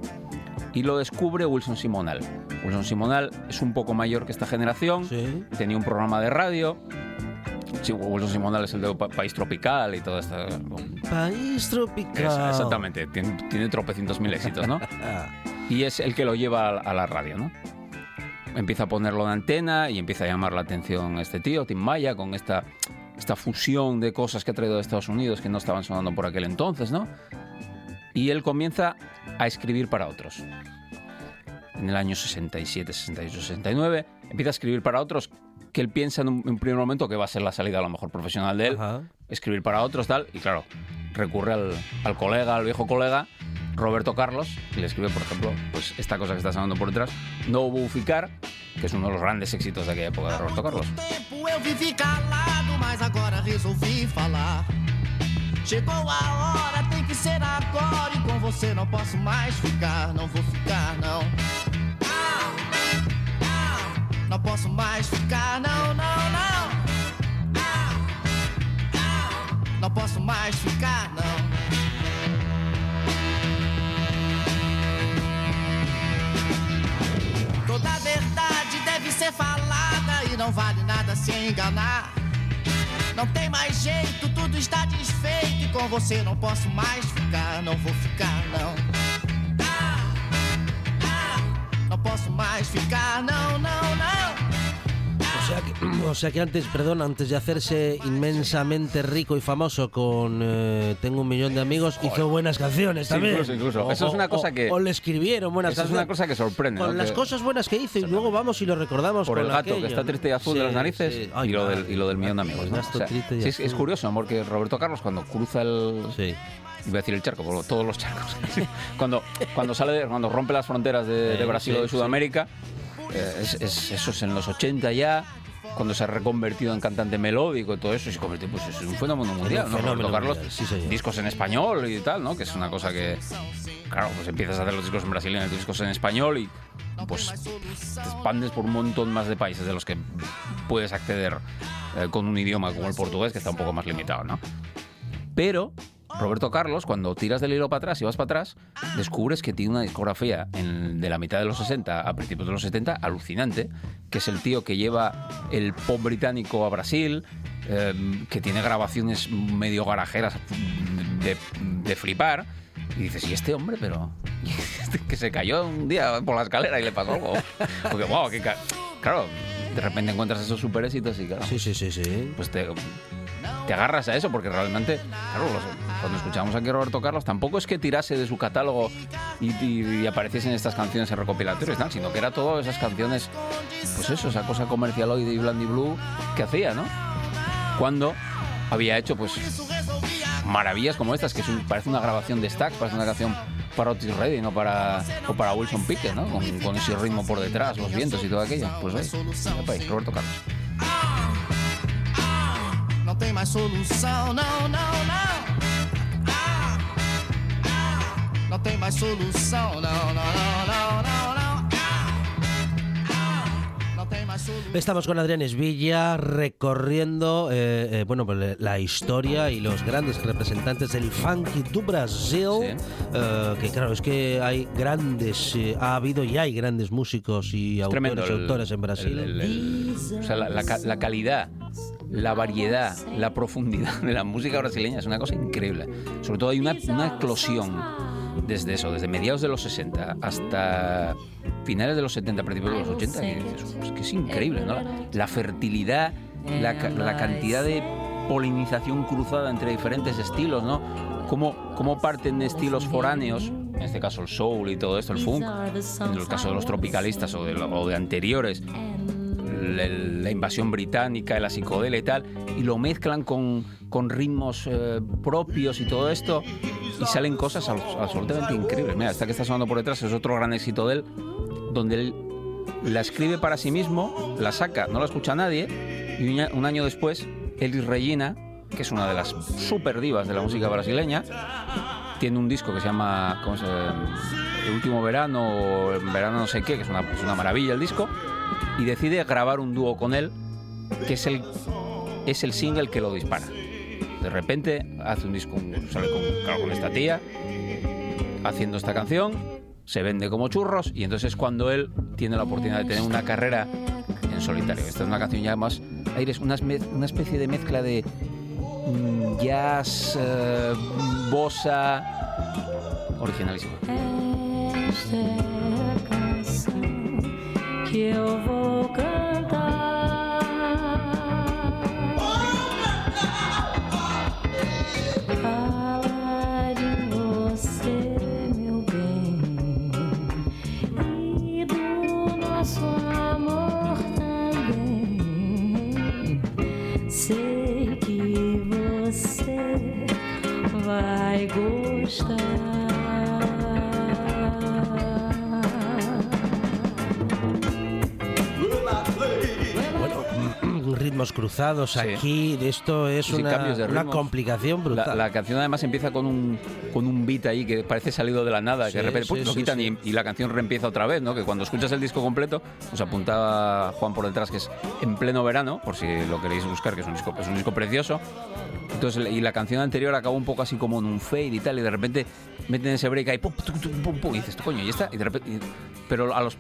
y lo descubre Wilson Simonal. Wilson Simonal es un poco mayor que esta generación, tenía un programa de radio. Sí, Wilson Simonal es el de Pa- País Tropical y todo esto. País tropical. Es- exactamente, tiene, tiene tropecientos mil éxitos, ¿no? y es el que lo lleva a, a la radio, ¿no? Empieza a ponerlo en antena y empieza a llamar la atención este tío, Tim Maya, con esta esta fusión de cosas que ha traído de Estados Unidos que no estaban sonando por aquel entonces, ¿no? Y él comienza a escribir para otros. En el año 67, 68, 69, empieza a escribir para otros que él piensa en un, en un primer momento que va a ser la salida a lo mejor profesional de él, escribir para otros, tal, y claro, recurre al, al colega, al viejo colega, Roberto Carlos, y le escribe, por ejemplo, pues esta cosa que está sonando por detrás, No Vou Ficar, que es uno de los grandes éxitos de aquella época de Roberto Carlos. Chegou a hora, tem que ser agora. E com você não posso mais ficar, não vou ficar, não. Não posso mais ficar, não, não, não. Não posso mais ficar, não. Toda verdade deve ser falada e não vale nada se enganar. Não tem mais jeito, tudo está desfeito e com você não posso mais ficar, não vou ficar, não. Ah, ah, não posso mais ficar, não, não, não. O sea, que, o sea que antes, perdón, antes de hacerse inmensamente rico y famoso con eh, Tengo un millón de amigos, hizo buenas canciones Sí, también. incluso, incluso. O- Eso es una o- cosa o- que- O le escribieron buenas Esa es canciones. una cosa que sorprende, Con ¿no? las Que- cosas buenas que hizo y luego vamos y lo recordamos por con el gato aquello. que está triste y azul de las narices sí. Ay, y, lo del, y lo del millón de amigos. ¿no? Sí, es, es curioso, amor, que Roberto Carlos cuando cruza el... Iba a decir el charco, por todos los charcos. cuando, cuando sale, de- cuando rompe las fronteras de, Brasil o de. Sudamérica, eh, es, es- eso es en los 80 ya, cuando se ha reconvertido en cantante melódico y todo eso, y se convirtió pues, es un fenómeno mundial, un ¿no? fenómeno mundial, sí, señor. discos en español y tal, ¿no? Que es una cosa que, claro, pues empiezas a hacer los discos en brasileño, los discos en español y pues te expandes por un montón más de países de los que puedes acceder eh, con un idioma como el portugués, que está un poco más limitado, ¿no? Pero Roberto Carlos, cuando tiras del hilo para atrás y vas para atrás, descubres que tiene una discografía en- de la mitad de los 60 a principios de los 70 alucinante, que es el tío que lleva el pop británico a Brasil, eh, que tiene grabaciones medio garajeras de, de flipar. Y dices, ¿y este hombre? Pero. ¿y este que se cayó un día por la escalera y le pasó algo. Porque, wow, que claro, de repente encuentras esos super éxitos y claro. Sí, sí, sí, sí. Pues te, te agarras a eso porque realmente, claro, cuando escuchamos aquí a Roberto Carlos, tampoco es que tirase de su catálogo y, y- y apareciesen estas canciones en recopilatorios, tal, sino que era todas esas canciones, pues eso, esa cosa comercialoide y Blandy Blue que hacía, ¿no? Cuando había hecho, pues, maravillas como estas, que parece una grabación de Stax, parece una canción para Otis Redding o para, Wilson Pickett, ¿no? Con, ese ritmo por detrás, los vientos y todo aquello. Pues ahí, ahí, Roberto Carlos. Não tem mais solução, não, não, não. Ah, ah, não tem mais solução, não, não, não, não, não, não. Não tem mais solução. Estamos con Adrián Esvilla recorriendo eh, eh, bueno, pues, la historia y los grandes representantes del funky do Brasil. eh, que claro, es que hay grandes, eh, ha habido y hay grandes músicos y autores el- en Brasil. el- el- el- o sea, la, la ca- la calidad, la variedad, la profundidad de la música brasileña es una cosa increíble. Sobre todo hay una, una eclosión desde eso, desde mediados de los 60 hasta finales de los 70, principios de los 80, que, dices, "Pues, que es increíble, ¿no? La, fertilidad, la, ca- la cantidad de polinización cruzada entre diferentes estilos, ¿no? Cómo, cómo parten de estilos foráneos, en este caso el soul y todo esto, el funk, en el caso de los tropicalistas o de, lo- o de anteriores, la, la invasión británica, la psicodelia y tal, y lo mezclan con, con ritmos eh, propios y todo esto, y salen cosas abs- absolutamente increíbles. Mira, esta que está sonando por detrás es otro gran éxito de él, donde él la escribe para sí mismo, la saca, no la escucha nadie, y un, un año después, Elis Regina, que es una de las super divas de la música brasileña, tiene un disco que se llama ¿cómo se El último verano o verano no sé qué, que es una, es una maravilla el disco, y decide grabar un dúo con él, que es el, es el single que lo dispara. De repente hace un disco, sale con, claro, con esta tía, haciendo esta canción, se vende como churros, y entonces es cuando él tiene la oportunidad de tener una carrera en solitario. Esta es una canción ya más aires, una, una especie de mezcla de mm, jazz, eh, bossa, originalísimo. Que eu ritmos cruzados aquí, esto es Sí, sí, una, de una complicación La, brutal. la canción además empieza con un, con un beat ahí que parece salido de la nada, Sí, que de repente sí, lo sí, quitan sí. Y, y la canción reempieza otra vez, ¿no? Que cuando escuchas el disco completo, os apuntaba Juan por detrás que es en pleno verano, por si lo queréis buscar, que es un disco, es un disco precioso. Entonces, y la canción anterior acaba un poco así como en un fade y tal, y de repente meten ese break ahí, pum, pum, pum, pum, y dices, coño, y está, y de repente, y- pero a los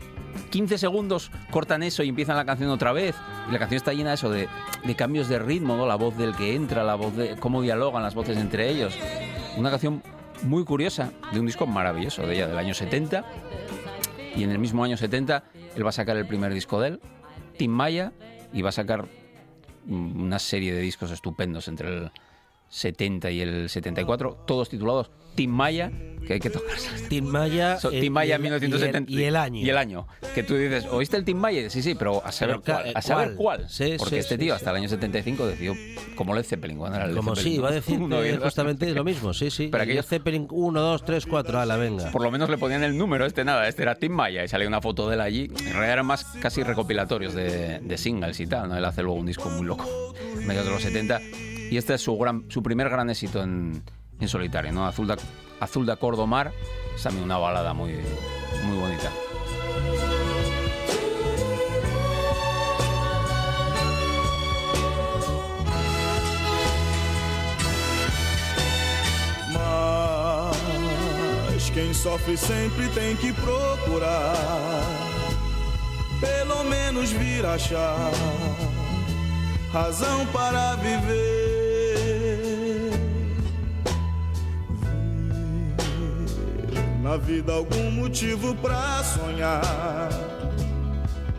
15 segundos cortan eso y empiezan la canción otra vez, y la canción está llena de eso, de, cambios de ritmo. La voz del que entra, la voz de cómo dialogan las voces entre ellos. Una canción muy curiosa de un disco maravilloso de ella, del año 70, y en el mismo año 70 él va a sacar el primer disco de él, Tim Maya, y va a sacar mm, una serie de discos estupendos entre el 70 y el 74, todos titulados Tim Maya, que hay que tocar. Tim Maya, So, eh, Tim Maya el- 1970 y el, y el año. Y el año. Que tú dices, ¿oíste el Tim Maya? Sí, sí, pero a saber Pero, cuál. eh, A saber ¿cuál? cuál. Sí, Porque sí, este sí, tío sí. hasta el año 75 decidió, como Led Zeppelin, cuando era el Led Como Zeppelin, sí, iba a decir justamente lo mismo, sí, sí. Pero Y aquello- el Zeppelin 1, 2, 3, 4, a la venga. Por lo menos le ponían el número, este nada, este era Tim Maya y salía una foto de él allí. En realidad eran más casi recopilatorios de, de singles y tal, ¿no? Él hace luego un disco muy loco, medio de los 70. Y este es su, gran, su primer gran éxito en, en solitario, ¿no? Azul de, Azul de Acordo Mar, es también una balada muy, muy bonita. Mas quem sofre sempre tem que procurar, pelo menos vir achar razão para viver. Na vida algum motivo pra sonhar,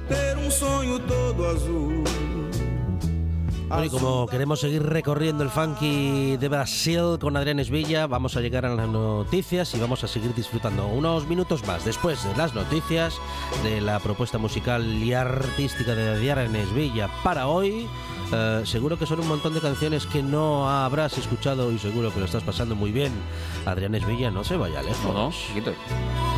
ter um sonho todo azul. Bueno, y como queremos seguir recorriendo el funky de Brasil con Adrián Esvilla, vamos a llegar a las noticias y vamos a seguir disfrutando unos minutos más después de las noticias de la propuesta musical y artística de Adrián Esvilla para hoy. Eh, seguro que son un montón de canciones que no habrás escuchado y seguro que lo estás pasando muy bien. Adrián Esvilla, no se vaya lejos. No, no.